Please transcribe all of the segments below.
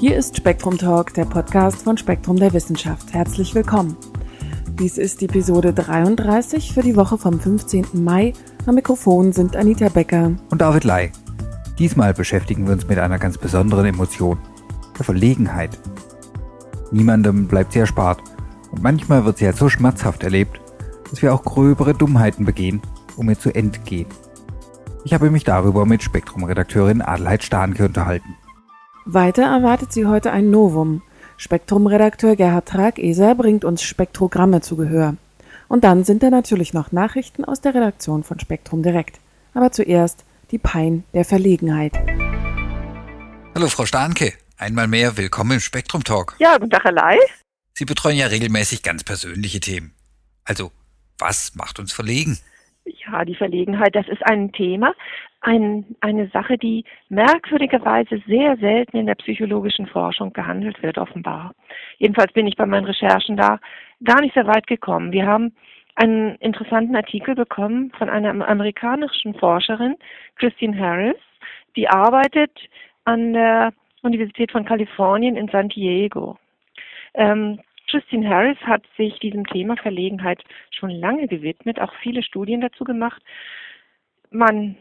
Hier ist Spektrum Talk, der Podcast von Spektrum der Wissenschaft. Herzlich willkommen. Dies ist Episode 33 für die Woche vom 15. Mai. Am Mikrofon sind Anita Becker und David Lai. Diesmal beschäftigen wir uns mit einer ganz besonderen Emotion, der Verlegenheit. Niemandem bleibt sie erspart und manchmal wird sie als so schmerzhaft erlebt, dass wir auch gröbere Dummheiten begehen, um ihr zu entgehen. Ich habe mich darüber mit Spektrum-Redakteurin Adelheid Stahnke unterhalten. Weiter erwartet sie heute ein Novum. Spektrum-Redakteur Gerhard Trageser bringt uns Spektrogramme zu Gehör. Und dann sind da natürlich noch Nachrichten aus der Redaktion von Spektrum Direkt. Aber zuerst die Pein der Verlegenheit. Hallo Frau Stahnke, einmal mehr willkommen im Spektrum Talk. Ja, guten Tag, Herr. Sie betreuen ja regelmäßig ganz persönliche Themen. Also, was macht uns verlegen? Ja, die Verlegenheit, das ist ein Thema, ein, eine Sache, die merkwürdigerweise sehr selten in der psychologischen Forschung gehandelt wird, offenbar. Jedenfalls bin ich bei meinen Recherchen da gar nicht sehr weit gekommen. Wir haben einen interessanten Artikel bekommen von einer amerikanischen Forscherin, Christine Harris, die arbeitet an der Universität von Kalifornien in San Diego. Ähm, Christine Harris hat sich diesem Thema Verlegenheit schon lange gewidmet, auch viele Studien dazu gemacht. Man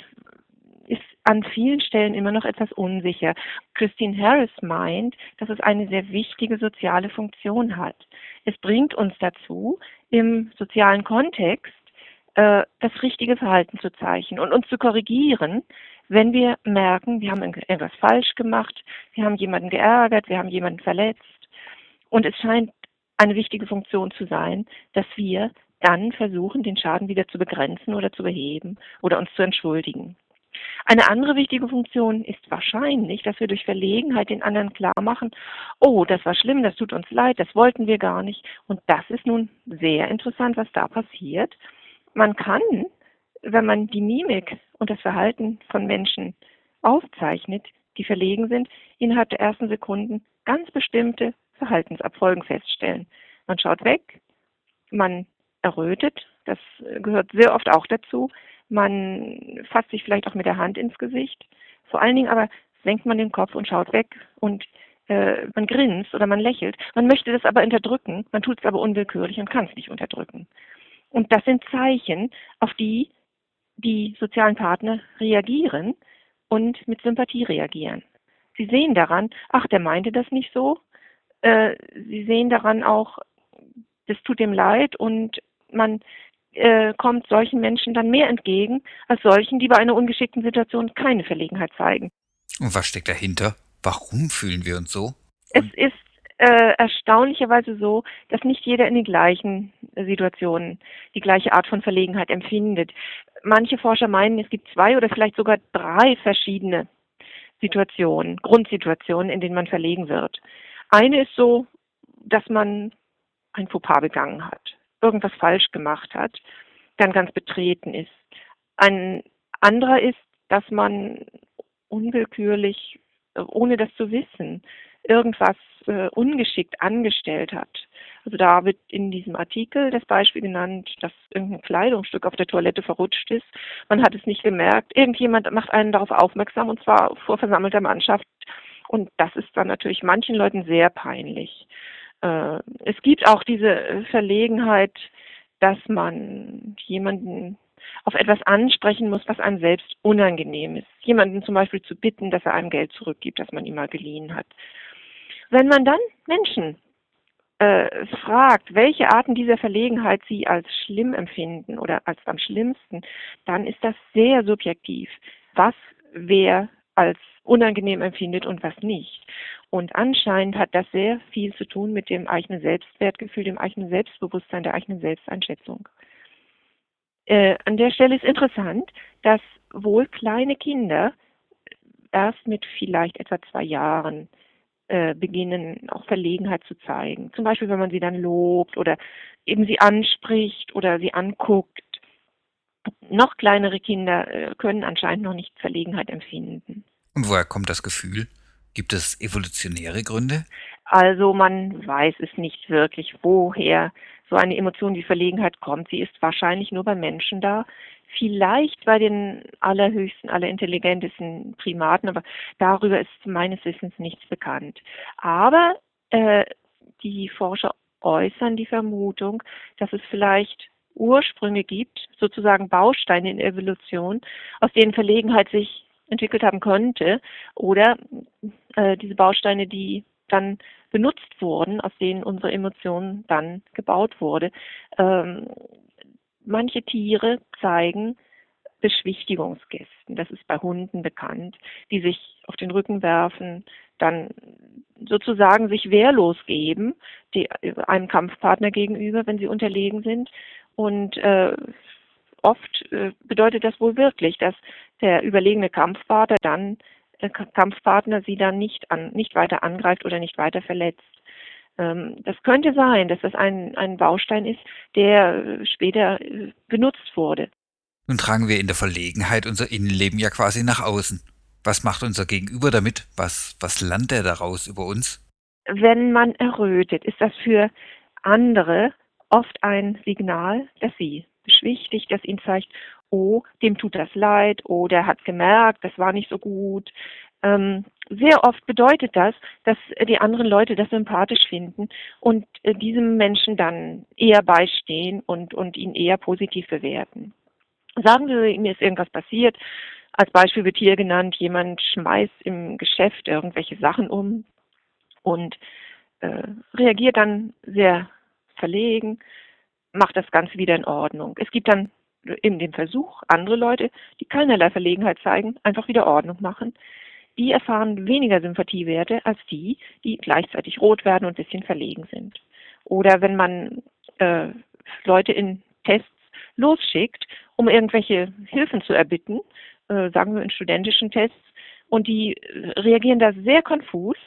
ist an vielen Stellen immer noch etwas unsicher. Christine Harris meint, dass es eine sehr wichtige soziale Funktion hat. Es bringt uns dazu, im sozialen Kontext äh, das richtige Verhalten zu zeichnen und uns zu korrigieren, wenn wir merken, wir haben etwas falsch gemacht, wir haben jemanden geärgert, wir haben jemanden verletzt. Und es scheint eine wichtige Funktion zu sein, dass wir dann versuchen, den Schaden wieder zu begrenzen oder zu beheben oder uns zu entschuldigen. Eine andere wichtige Funktion ist wahrscheinlich, dass wir durch Verlegenheit den anderen klar machen, oh, das war schlimm, das tut uns leid, das wollten wir gar nicht. Und das ist nun sehr interessant, was da passiert. Man kann, wenn man die Mimik und das Verhalten von Menschen aufzeichnet, die verlegen sind, innerhalb der ersten Sekunden ganz bestimmte Verhaltensabfolgen feststellen. Man schaut weg, man errötet, das gehört sehr oft auch dazu. Man fasst sich vielleicht auch mit der Hand ins Gesicht. Vor allen Dingen aber senkt man den Kopf und schaut weg und äh, man grinst oder man lächelt. Man möchte das aber unterdrücken, man tut es aber unwillkürlich und kann es nicht unterdrücken. Und das sind Zeichen, auf die die sozialen Partner reagieren und mit Sympathie reagieren. Sie sehen daran, ach, der meinte das nicht so, äh, sie sehen daran auch, das tut ihm leid und man äh, kommt solchen Menschen dann mehr entgegen als solchen, die bei einer ungeschickten Situation keine Verlegenheit zeigen. Und was steckt dahinter? Warum fühlen wir uns so? Es ist äh, erstaunlicherweise so, dass nicht jeder in den gleichen Situationen die gleiche Art von Verlegenheit empfindet. Manche Forscher meinen, es gibt zwei oder vielleicht sogar drei verschiedene Situationen, Grundsituationen, in denen man verlegen wird. Eine ist so, dass man ein Fauxpas begangen hat, irgendwas falsch gemacht hat, dann ganz betreten ist. Ein anderer ist, dass man unwillkürlich, ohne das zu wissen, irgendwas äh, ungeschickt angestellt hat. Also da wird in diesem Artikel das Beispiel genannt, dass irgendein Kleidungsstück auf der Toilette verrutscht ist. Man hat es nicht gemerkt. Irgendjemand macht einen darauf aufmerksam und zwar vor versammelter Mannschaft und das ist dann natürlich manchen Leuten sehr peinlich. Äh, es gibt auch diese Verlegenheit, dass man jemanden auf etwas ansprechen muss, was einem selbst unangenehm ist. Jemanden zum Beispiel zu bitten, dass er einem Geld zurückgibt, das man ihm mal geliehen hat. Wenn man dann Menschen äh, fragt, welche Arten dieser Verlegenheit sie als schlimm empfinden oder als am schlimmsten, dann ist das sehr subjektiv, was wer als unangenehm empfindet und was nicht. Und anscheinend hat das sehr viel zu tun mit dem eigenen Selbstwertgefühl, dem eigenen Selbstbewusstsein, der eigenen Selbsteinschätzung. Äh, an der Stelle ist interessant, dass wohl kleine Kinder erst mit vielleicht etwa zwei Jahren äh, beginnen, auch Verlegenheit zu zeigen. Zum Beispiel, wenn man sie dann lobt oder eben sie anspricht oder sie anguckt. Noch kleinere Kinder äh, können anscheinend noch nicht Verlegenheit empfinden. Und woher kommt das Gefühl? Gibt es evolutionäre Gründe? Also man weiß es nicht wirklich, woher so eine Emotion wie Verlegenheit kommt. Sie ist wahrscheinlich nur bei Menschen da, vielleicht bei den allerhöchsten, allerintelligentesten Primaten, aber darüber ist meines Wissens nichts bekannt. Aber äh, die Forscher äußern die Vermutung, dass es vielleicht Ursprünge gibt, sozusagen Bausteine in Evolution, aus denen Verlegenheit sich entwickelt haben könnte, oder äh, diese Bausteine, die dann benutzt wurden, aus denen unsere Emotion dann gebaut wurde. Ähm, manche Tiere zeigen Beschwichtigungsgesten. Das ist bei Hunden bekannt, die sich auf den Rücken werfen, dann sozusagen sich wehrlos geben, die, einem Kampfpartner gegenüber, wenn sie unterlegen sind. Und äh, oft äh, bedeutet das wohl wirklich, dass der überlegene Kampfpartner dann äh, Kampfpartner sie dann nicht an, nicht weiter angreift oder nicht weiter verletzt. Ähm, das könnte sein, dass das ein, ein Baustein ist, der später äh, benutzt wurde. Nun tragen wir in der Verlegenheit unser Innenleben ja quasi nach außen. Was macht unser Gegenüber damit? Was, was lernt er daraus über uns? Wenn man errötet, ist das für andere oft ein Signal, dass sie beschwichtigt, das ihnen zeigt, oh, dem tut das leid, oh, der hat gemerkt, das war nicht so gut. Ähm, sehr oft bedeutet das, dass die anderen Leute das sympathisch finden und äh, diesem Menschen dann eher beistehen und, und ihn eher positiv bewerten. Sagen wir, mir ist irgendwas passiert. Als Beispiel wird hier genannt, jemand schmeißt im Geschäft irgendwelche Sachen um und äh, reagiert dann sehr verlegen, macht das Ganze wieder in Ordnung. Es gibt dann in dem Versuch andere Leute, die keinerlei Verlegenheit zeigen, einfach wieder Ordnung machen. Die erfahren weniger Sympathiewerte als die, die gleichzeitig rot werden und ein bisschen verlegen sind. Oder wenn man äh, Leute in Tests losschickt, um irgendwelche Hilfen zu erbitten, äh, sagen wir in studentischen Tests, und die reagieren da sehr konfus,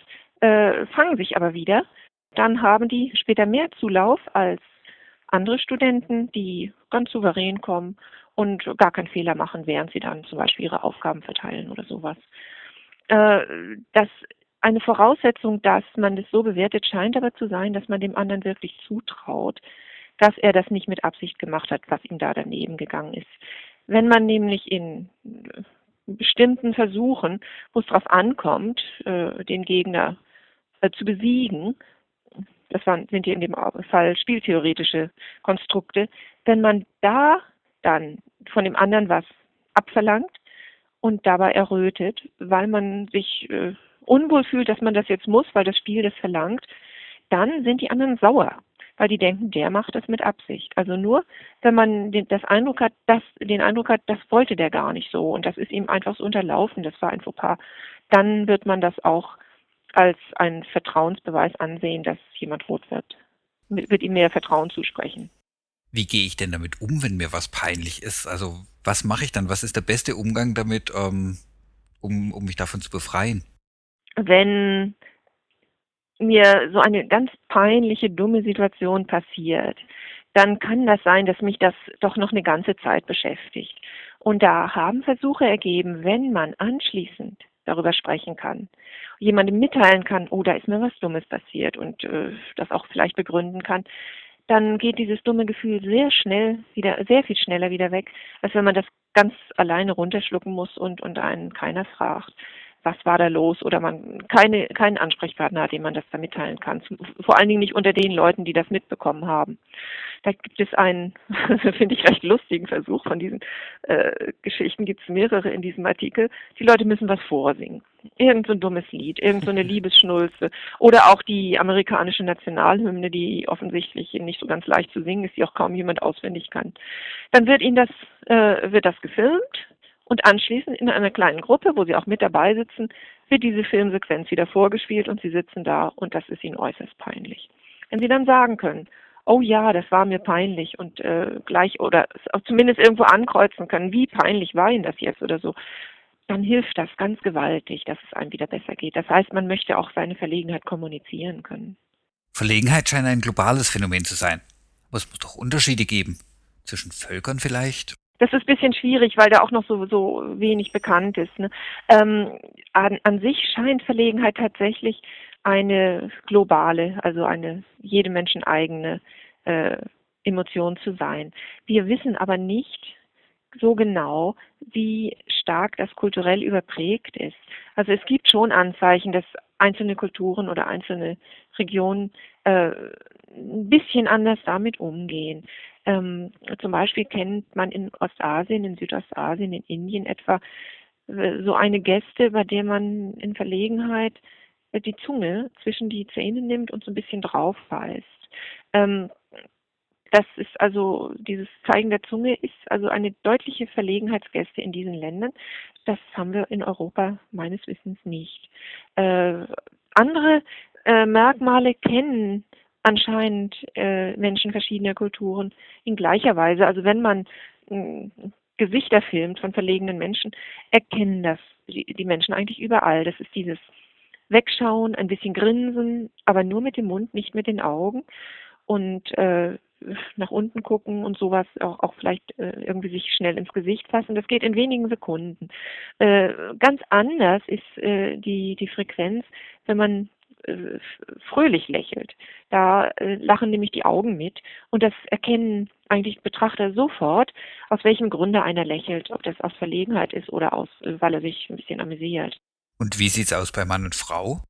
äh, fangen sich aber wieder, dann haben die später mehr Zulauf als andere Studenten, die ganz souverän kommen und gar keinen Fehler machen, während sie dann zum Beispiel ihre Aufgaben verteilen oder sowas. Äh, das eine Voraussetzung, dass man das so bewertet, scheint aber zu sein, dass man dem anderen wirklich zutraut, dass er das nicht mit Absicht gemacht hat, was ihm da daneben gegangen ist. Wenn man nämlich in bestimmten Versuchen, wo es darauf ankommt, äh, den Gegner äh, zu besiegen, das waren, sind hier in dem Fall spieltheoretische Konstrukte, wenn man da dann von dem anderen was abverlangt und dabei errötet, weil man sich äh, unwohl fühlt, dass man das jetzt muss, weil das Spiel das verlangt, dann sind die anderen sauer, weil die denken, der macht das mit Absicht. Also nur, wenn man den, das Eindruck hat, dass, den Eindruck hat, das wollte der gar nicht so und das ist ihm einfach so unterlaufen, das war ein Fauxpas, dann wird man das auch als einen Vertrauensbeweis ansehen, dass jemand rot wird. Wird ihm mehr Vertrauen zusprechen. Wie gehe ich denn damit um, wenn mir was peinlich ist? Also was mache ich dann? Was ist der beste Umgang damit, ähm, um, um mich davon zu befreien? Wenn mir so eine ganz peinliche, dumme Situation passiert, dann kann das sein, dass mich das doch noch eine ganze Zeit beschäftigt. Und da haben Versuche ergeben, wenn man anschließend darüber sprechen kann, jemandem mitteilen kann, oh, da ist mir was Dummes passiert und äh, das auch vielleicht begründen kann, dann geht dieses dumme Gefühl sehr schnell wieder, sehr viel schneller wieder weg, als wenn man das ganz alleine runterschlucken muss und, und einen keiner fragt was war da los oder man keine, keinen Ansprechpartner hat, dem man das da mitteilen kann. Vor allen Dingen nicht unter den Leuten, die das mitbekommen haben. Da gibt es einen, finde ich, recht lustigen Versuch von diesen äh, Geschichten, gibt es mehrere in diesem Artikel. Die Leute müssen was vorsingen. Irgend so ein dummes Lied, irgend so eine Liebesschnulze oder auch die amerikanische Nationalhymne, die offensichtlich nicht so ganz leicht zu singen ist, die auch kaum jemand auswendig kann. Dann wird ihnen das, äh, wird das gefilmt, und anschließend in einer kleinen Gruppe, wo sie auch mit dabei sitzen, wird diese Filmsequenz wieder vorgespielt und sie sitzen da und das ist ihnen äußerst peinlich. Wenn sie dann sagen können, oh ja, das war mir peinlich und äh, gleich oder zumindest irgendwo ankreuzen können, wie peinlich war Ihnen das jetzt oder so, dann hilft das ganz gewaltig, dass es einem wieder besser geht. Das heißt, man möchte auch seine Verlegenheit kommunizieren können. Verlegenheit scheint ein globales Phänomen zu sein. Aber es muss doch Unterschiede geben. Zwischen Völkern vielleicht das ist ein bisschen schwierig, weil da auch noch so, so wenig bekannt ist. Ne? Ähm, an, an sich scheint Verlegenheit tatsächlich eine globale, also eine jedem Menschen eigene äh, Emotion zu sein. Wir wissen aber nicht, so genau, wie stark das kulturell überprägt ist. Also es gibt schon Anzeichen, dass einzelne Kulturen oder einzelne Regionen äh, ein bisschen anders damit umgehen. Ähm, zum Beispiel kennt man in Ostasien, in Südostasien, in Indien etwa äh, so eine Geste, bei der man in Verlegenheit äh, die Zunge zwischen die Zähne nimmt und so ein bisschen drauf beißt. Ähm, das ist also, dieses Zeigen der Zunge ist also eine deutliche Verlegenheitsgeste in diesen Ländern. Das haben wir in Europa meines Wissens nicht. Äh, andere äh, Merkmale kennen anscheinend äh, Menschen verschiedener Kulturen in gleicher Weise. Also wenn man äh, Gesichter filmt von verlegenen Menschen, erkennen das die, die Menschen eigentlich überall. Das ist dieses Wegschauen, ein bisschen grinsen, aber nur mit dem Mund, nicht mit den Augen. Und äh, nach unten gucken und sowas, auch, auch vielleicht äh, irgendwie sich schnell ins Gesicht fassen. Das geht in wenigen Sekunden. Äh, ganz anders ist äh, die, die Frequenz, wenn man äh, fröhlich lächelt. Da äh, lachen nämlich die Augen mit und das erkennen eigentlich Betrachter sofort, aus welchem Grunde einer lächelt, ob das aus Verlegenheit ist oder aus, äh, weil er sich ein bisschen amüsiert. Und wie sieht's aus bei Mann und Frau?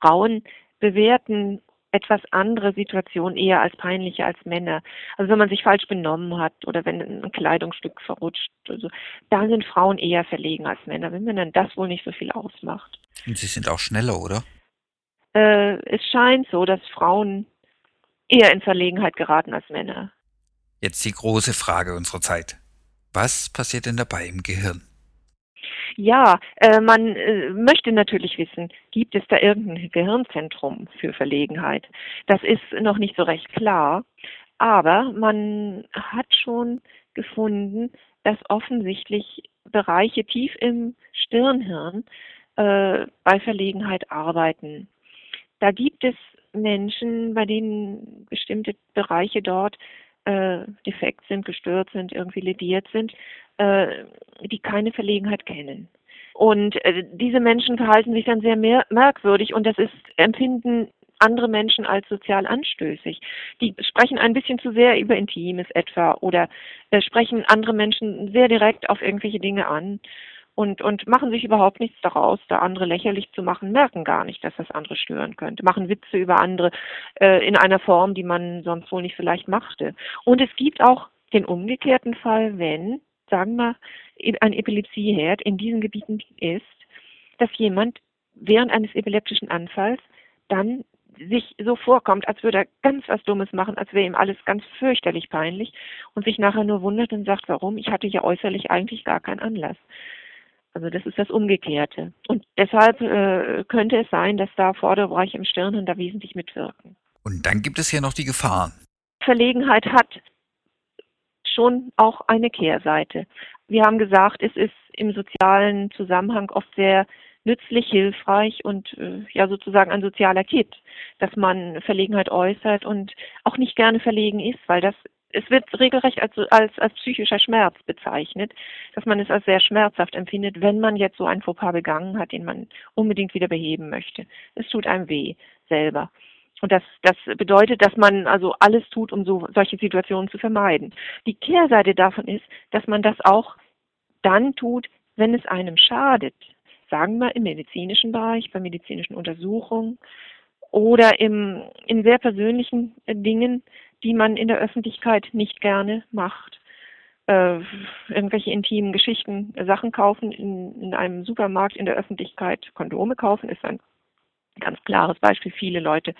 Frauen bewerten etwas andere Situationen eher als peinliche als Männer. Also wenn man sich falsch benommen hat oder wenn ein Kleidungsstück verrutscht, also, da sind Frauen eher verlegen als Männer, wenn man dann das wohl nicht so viel ausmacht. Und sie sind auch schneller, oder? Äh, es scheint so, dass Frauen eher in Verlegenheit geraten als Männer. Jetzt die große Frage unserer Zeit. Was passiert denn dabei im Gehirn? Ja, äh, man äh, möchte natürlich wissen, gibt es da irgendein Gehirnzentrum für Verlegenheit? Das ist noch nicht so recht klar, aber man hat schon gefunden, dass offensichtlich Bereiche tief im Stirnhirn äh, bei Verlegenheit arbeiten. Da gibt es Menschen, bei denen bestimmte Bereiche dort äh, defekt sind, gestört sind, irgendwie lediert sind, äh, die keine Verlegenheit kennen. Und äh, diese Menschen verhalten sich dann sehr mehr, merkwürdig und das ist empfinden andere Menschen als sozial anstößig. Die sprechen ein bisschen zu sehr über Intimes etwa oder äh, sprechen andere Menschen sehr direkt auf irgendwelche Dinge an und, und machen sich überhaupt nichts daraus, da andere lächerlich zu machen, merken gar nicht, dass das andere stören könnte, machen Witze über andere äh, in einer Form, die man sonst wohl nicht vielleicht machte. Und es gibt auch den umgekehrten Fall, wenn sagen wir, ein Epilepsieherd in diesen Gebieten ist, dass jemand während eines epileptischen Anfalls dann sich so vorkommt, als würde er ganz was Dummes machen, als wäre ihm alles ganz fürchterlich peinlich und sich nachher nur wundert und sagt, warum? Ich hatte ja äußerlich eigentlich gar keinen Anlass. Also das ist das Umgekehrte. Und deshalb äh, könnte es sein, dass da Vorderbereiche im Stirnhirn da wesentlich mitwirken. Und dann gibt es ja noch die Gefahren. Verlegenheit hat schon auch eine Kehrseite. Wir haben gesagt, es ist im sozialen Zusammenhang oft sehr nützlich, hilfreich und äh, ja sozusagen ein sozialer Kit, dass man Verlegenheit äußert und auch nicht gerne verlegen ist, weil das es wird regelrecht als, als, als psychischer Schmerz bezeichnet, dass man es als sehr schmerzhaft empfindet, wenn man jetzt so einen Fauxpas begangen hat, den man unbedingt wieder beheben möchte. Es tut einem weh selber. Und das, das bedeutet, dass man also alles tut, um so, solche Situationen zu vermeiden. Die Kehrseite davon ist, dass man das auch dann tut, wenn es einem schadet. Sagen wir im medizinischen Bereich, bei medizinischen Untersuchungen oder im, in sehr persönlichen Dingen, die man in der Öffentlichkeit nicht gerne macht. Äh, irgendwelche intimen Geschichten, Sachen kaufen in, in einem Supermarkt in der Öffentlichkeit, Kondome kaufen, ist ein ganz klares Beispiel. Viele Leute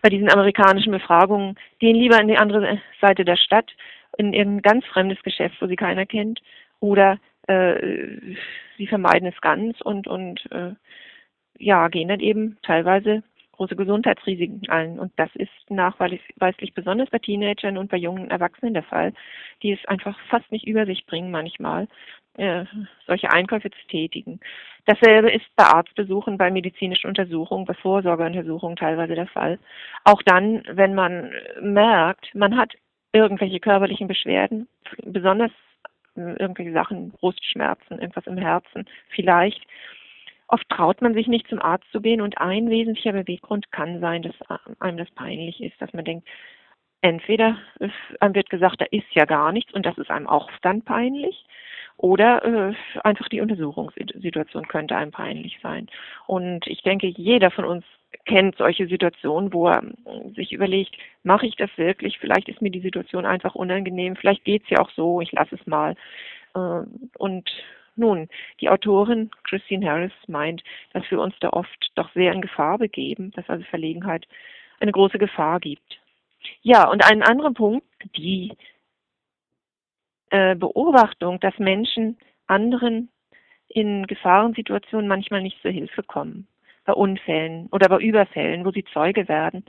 bei diesen amerikanischen Befragungen gehen lieber in die andere Seite der Stadt, in irgendein ganz fremdes Geschäft, wo sie keiner kennt, oder äh, sie vermeiden es ganz und und äh, ja gehen dann eben teilweise große Gesundheitsrisiken ein. Und das ist nachweislich besonders bei Teenagern und bei jungen Erwachsenen der Fall, die es einfach fast nicht über sich bringen manchmal, äh, solche Einkäufe zu tätigen. Dasselbe ist bei Arztbesuchen, bei medizinischen Untersuchungen, bei Vorsorgeuntersuchungen teilweise der Fall. Auch dann, wenn man merkt, man hat irgendwelche körperlichen Beschwerden, besonders äh, irgendwelche Sachen, Brustschmerzen, irgendwas im Herzen vielleicht. Oft traut man sich nicht zum Arzt zu gehen und ein wesentlicher Beweggrund kann sein, dass einem das peinlich ist, dass man denkt, entweder einem wird gesagt, da ist ja gar nichts und das ist einem auch dann peinlich. Oder äh, einfach die Untersuchungssituation könnte einem peinlich sein. Und ich denke, jeder von uns kennt solche Situationen, wo er sich überlegt, mache ich das wirklich? Vielleicht ist mir die Situation einfach unangenehm, vielleicht geht's ja auch so, ich lasse es mal. Äh, und nun, die Autorin Christine Harris meint, dass wir uns da oft doch sehr in Gefahr begeben, dass also Verlegenheit eine große Gefahr gibt. Ja, und ein anderer Punkt, die äh, Beobachtung, dass Menschen anderen in Gefahrensituationen manchmal nicht zur Hilfe kommen, bei Unfällen oder bei Überfällen, wo sie Zeuge werden.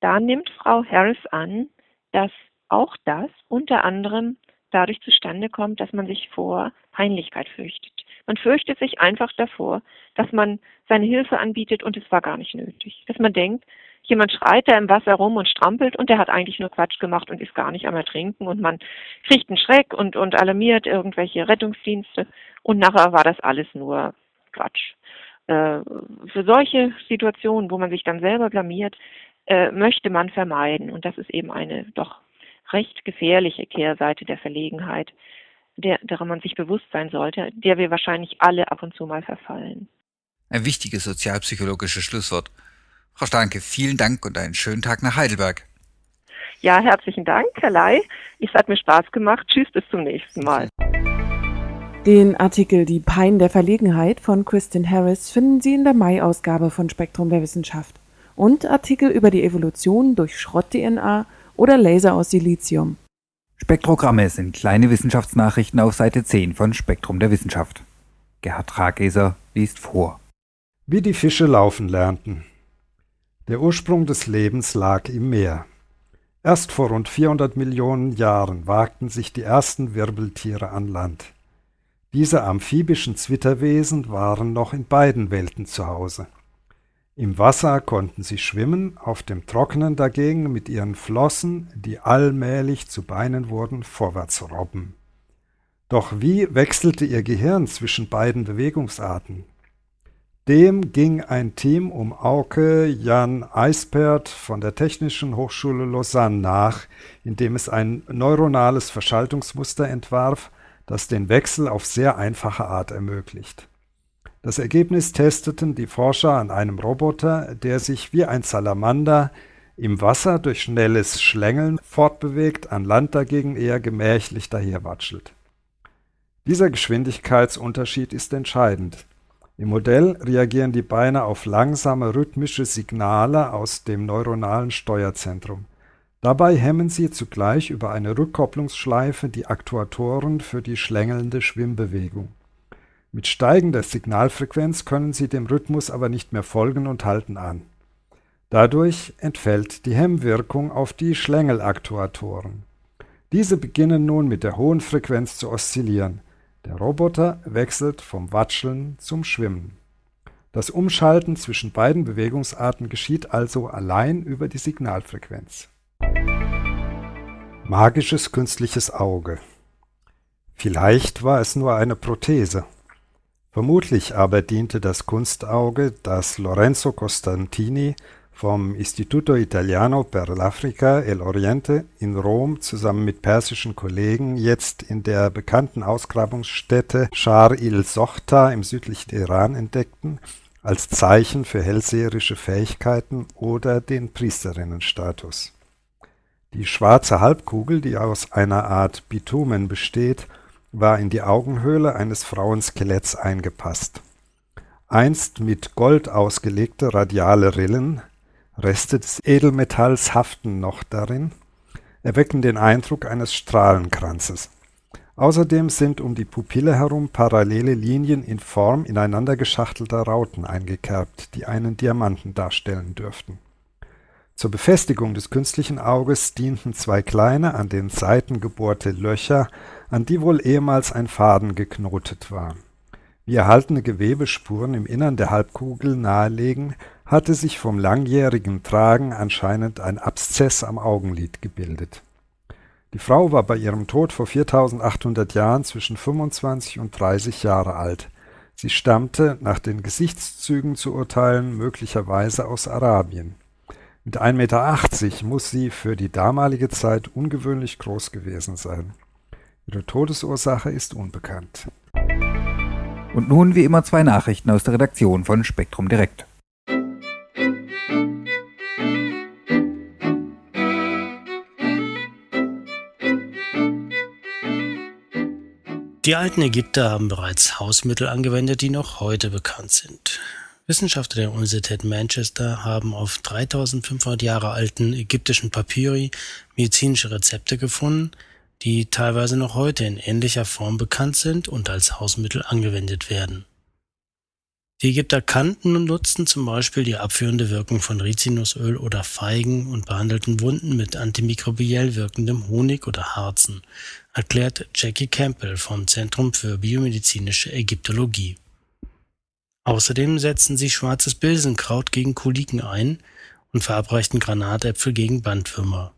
Da nimmt Frau Harris an, dass auch das unter anderem dadurch zustande kommt, dass man sich vor Peinlichkeit fürchtet. Man fürchtet sich einfach davor, dass man seine Hilfe anbietet und es war gar nicht nötig. Dass man denkt, jemand schreit da im Wasser rum und strampelt und der hat eigentlich nur Quatsch gemacht und ist gar nicht am Ertrinken und man kriegt einen Schreck und, und alarmiert irgendwelche Rettungsdienste und nachher war das alles nur Quatsch. Äh, für solche Situationen, wo man sich dann selber blamiert, äh, möchte man vermeiden und das ist eben eine doch recht gefährliche Kehrseite der Verlegenheit, der, derer man sich bewusst sein sollte, der wir wahrscheinlich alle ab und zu mal verfallen. Ein wichtiges sozialpsychologisches Schlusswort. Frau Starnke, vielen Dank und einen schönen Tag nach Heidelberg. Ja, herzlichen Dank, Herr Ley. Es hat mir Spaß gemacht. Tschüss, bis zum nächsten Mal. Den Artikel Die Pein der Verlegenheit von Kristin Harris finden Sie in der Mai-Ausgabe von Spektrum der Wissenschaft und Artikel über die Evolution durch Schrott-DNA oder Laser aus Silizium. Spektrogramme sind kleine Wissenschaftsnachrichten auf Seite 10 von Spektrum der Wissenschaft. Gerhard Trageser liest vor. Wie die Fische laufen lernten. Der Ursprung des Lebens lag im Meer. Erst vor rund 400 Millionen Jahren wagten sich die ersten Wirbeltiere an Land. Diese amphibischen Zwitterwesen waren noch in beiden Welten zu Hause. Im Wasser konnten sie schwimmen, auf dem Trockenen dagegen mit ihren Flossen, die allmählich zu Beinen wurden, vorwärts robben. Doch wie wechselte ihr Gehirn zwischen beiden Bewegungsarten? Dem ging ein Team um Auke Jan Eispert von der Technischen Hochschule Lausanne nach, indem es ein neuronales Verschaltungsmuster entwarf, das den Wechsel auf sehr einfache Art ermöglicht. Das Ergebnis testeten die Forscher an einem Roboter, der sich wie ein Salamander im Wasser durch schnelles Schlängeln fortbewegt, an Land dagegen eher gemächlich daherwatschelt. Dieser Geschwindigkeitsunterschied ist entscheidend. Im Modell reagieren die Beine auf langsame rhythmische Signale aus dem neuronalen Steuerzentrum. Dabei hemmen sie zugleich über eine Rückkopplungsschleife die Aktuatoren für die schlängelnde Schwimmbewegung. Mit steigender Signalfrequenz können sie dem Rhythmus aber nicht mehr folgen und halten an. Dadurch entfällt die Hemmwirkung auf die Schlängelaktuatoren. Diese beginnen nun mit der hohen Frequenz zu oszillieren. Der Roboter wechselt vom Watscheln zum Schwimmen. Das Umschalten zwischen beiden Bewegungsarten geschieht also allein über die Signalfrequenz. Magisches künstliches Auge. Vielleicht war es nur eine Prothese. Vermutlich aber diente das Kunstauge, das Lorenzo Costantini vom Istituto Italiano per l'Africa e l'Oriente in Rom zusammen mit persischen Kollegen jetzt in der bekannten Ausgrabungsstätte Shar il-Sochta im südlichen Iran entdeckten, als Zeichen für hellseherische Fähigkeiten oder den Priesterinnenstatus. Die schwarze Halbkugel, die aus einer Art Bitumen besteht, war in die Augenhöhle eines Frauenskeletts eingepasst. Einst mit Gold ausgelegte radiale Rillen Reste des Edelmetalls haften noch darin, erwecken den Eindruck eines Strahlenkranzes. Außerdem sind um die Pupille herum parallele Linien in Form ineinander geschachtelter Rauten eingekerbt, die einen Diamanten darstellen dürften. Zur Befestigung des künstlichen Auges dienten zwei kleine, an den Seiten gebohrte Löcher, an die wohl ehemals ein Faden geknotet war. Wie erhaltene Gewebespuren im Innern der Halbkugel nahelegen, hatte sich vom langjährigen Tragen anscheinend ein Abszess am Augenlid gebildet. Die Frau war bei ihrem Tod vor 4800 Jahren zwischen 25 und 30 Jahre alt. Sie stammte, nach den Gesichtszügen zu urteilen, möglicherweise aus Arabien. Mit 1,80 Meter muss sie für die damalige Zeit ungewöhnlich groß gewesen sein. Ihre Todesursache ist unbekannt. Und nun wie immer zwei Nachrichten aus der Redaktion von Spektrum Direkt. Die alten Ägypter haben bereits Hausmittel angewendet, die noch heute bekannt sind. Wissenschaftler der Universität Manchester haben auf 3500 Jahre alten ägyptischen Papyri medizinische Rezepte gefunden, die teilweise noch heute in ähnlicher Form bekannt sind und als Hausmittel angewendet werden. Die Ägypter kannten und nutzten zum Beispiel die abführende Wirkung von Rizinusöl oder Feigen und behandelten Wunden mit antimikrobiell wirkendem Honig oder Harzen, erklärt Jackie Campbell vom Zentrum für biomedizinische Ägyptologie. Außerdem setzten sie schwarzes Bilsenkraut gegen Koliken ein und verabreichten Granatäpfel gegen Bandwürmer.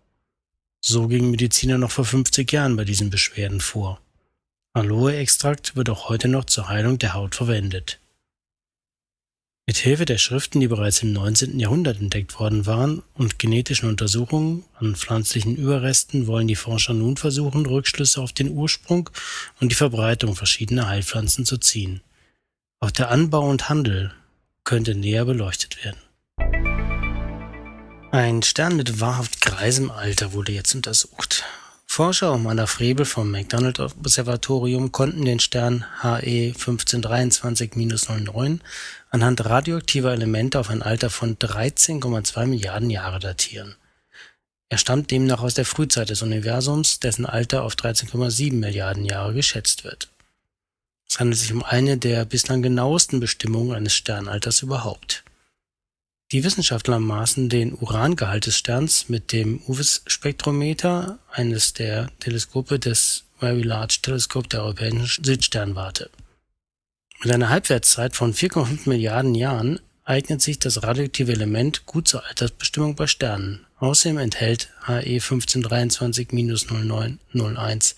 So gingen Mediziner noch vor 50 Jahren bei diesen Beschwerden vor. Aloe-Extrakt wird auch heute noch zur Heilung der Haut verwendet. Mit Hilfe der Schriften, die bereits im 19. Jahrhundert entdeckt worden waren, und genetischen Untersuchungen an pflanzlichen Überresten wollen die Forscher nun versuchen, Rückschlüsse auf den Ursprung und die Verbreitung verschiedener Heilpflanzen zu ziehen. Auch der Anbau und Handel könnte näher beleuchtet werden. Ein Stern mit wahrhaft greisem Alter wurde jetzt untersucht. Forscher um Anna Frebel vom McDonald Observatorium konnten den Stern HE 1523-09 anhand radioaktiver Elemente auf ein Alter von 13,2 Milliarden Jahre datieren. Er stammt demnach aus der Frühzeit des Universums, dessen Alter auf 13,7 Milliarden Jahre geschätzt wird. Es handelt sich um eine der bislang genauesten Bestimmungen eines Sternalters überhaupt. Die Wissenschaftler maßen den Urangehalt des Sterns mit dem UVIS-Spektrometer, eines der Teleskope des Very Large Telescope der Europäischen Südsternwarte. Mit einer Halbwertszeit von 4,5 Milliarden Jahren eignet sich das radioaktive Element gut zur Altersbestimmung bei Sternen. Außerdem enthält He 1523-0901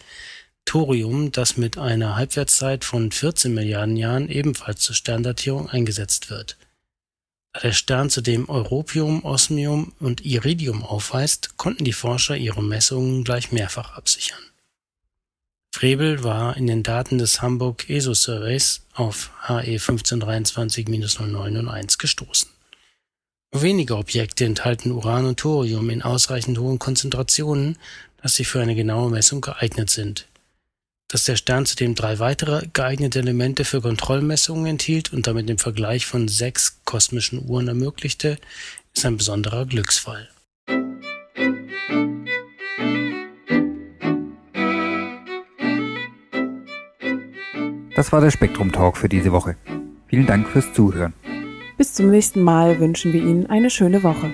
Thorium, das mit einer Halbwertszeit von 14 Milliarden Jahren ebenfalls zur Sterndatierung eingesetzt wird. Da der Stern zudem Europium, Osmium und Iridium aufweist, konnten die Forscher ihre Messungen gleich mehrfach absichern. Frebel war in den Daten des Hamburg ESO-Surveys auf HE 1523-0901 gestoßen. Wenige Objekte enthalten Uran und Thorium in ausreichend hohen Konzentrationen, dass sie für eine genaue Messung geeignet sind dass der Stern zudem drei weitere geeignete Elemente für Kontrollmessungen enthielt und damit den Vergleich von sechs kosmischen Uhren ermöglichte, ist ein besonderer Glücksfall. Das war der Spektrum Talk für diese Woche. Vielen Dank fürs Zuhören. Bis zum nächsten Mal wünschen wir Ihnen eine schöne Woche.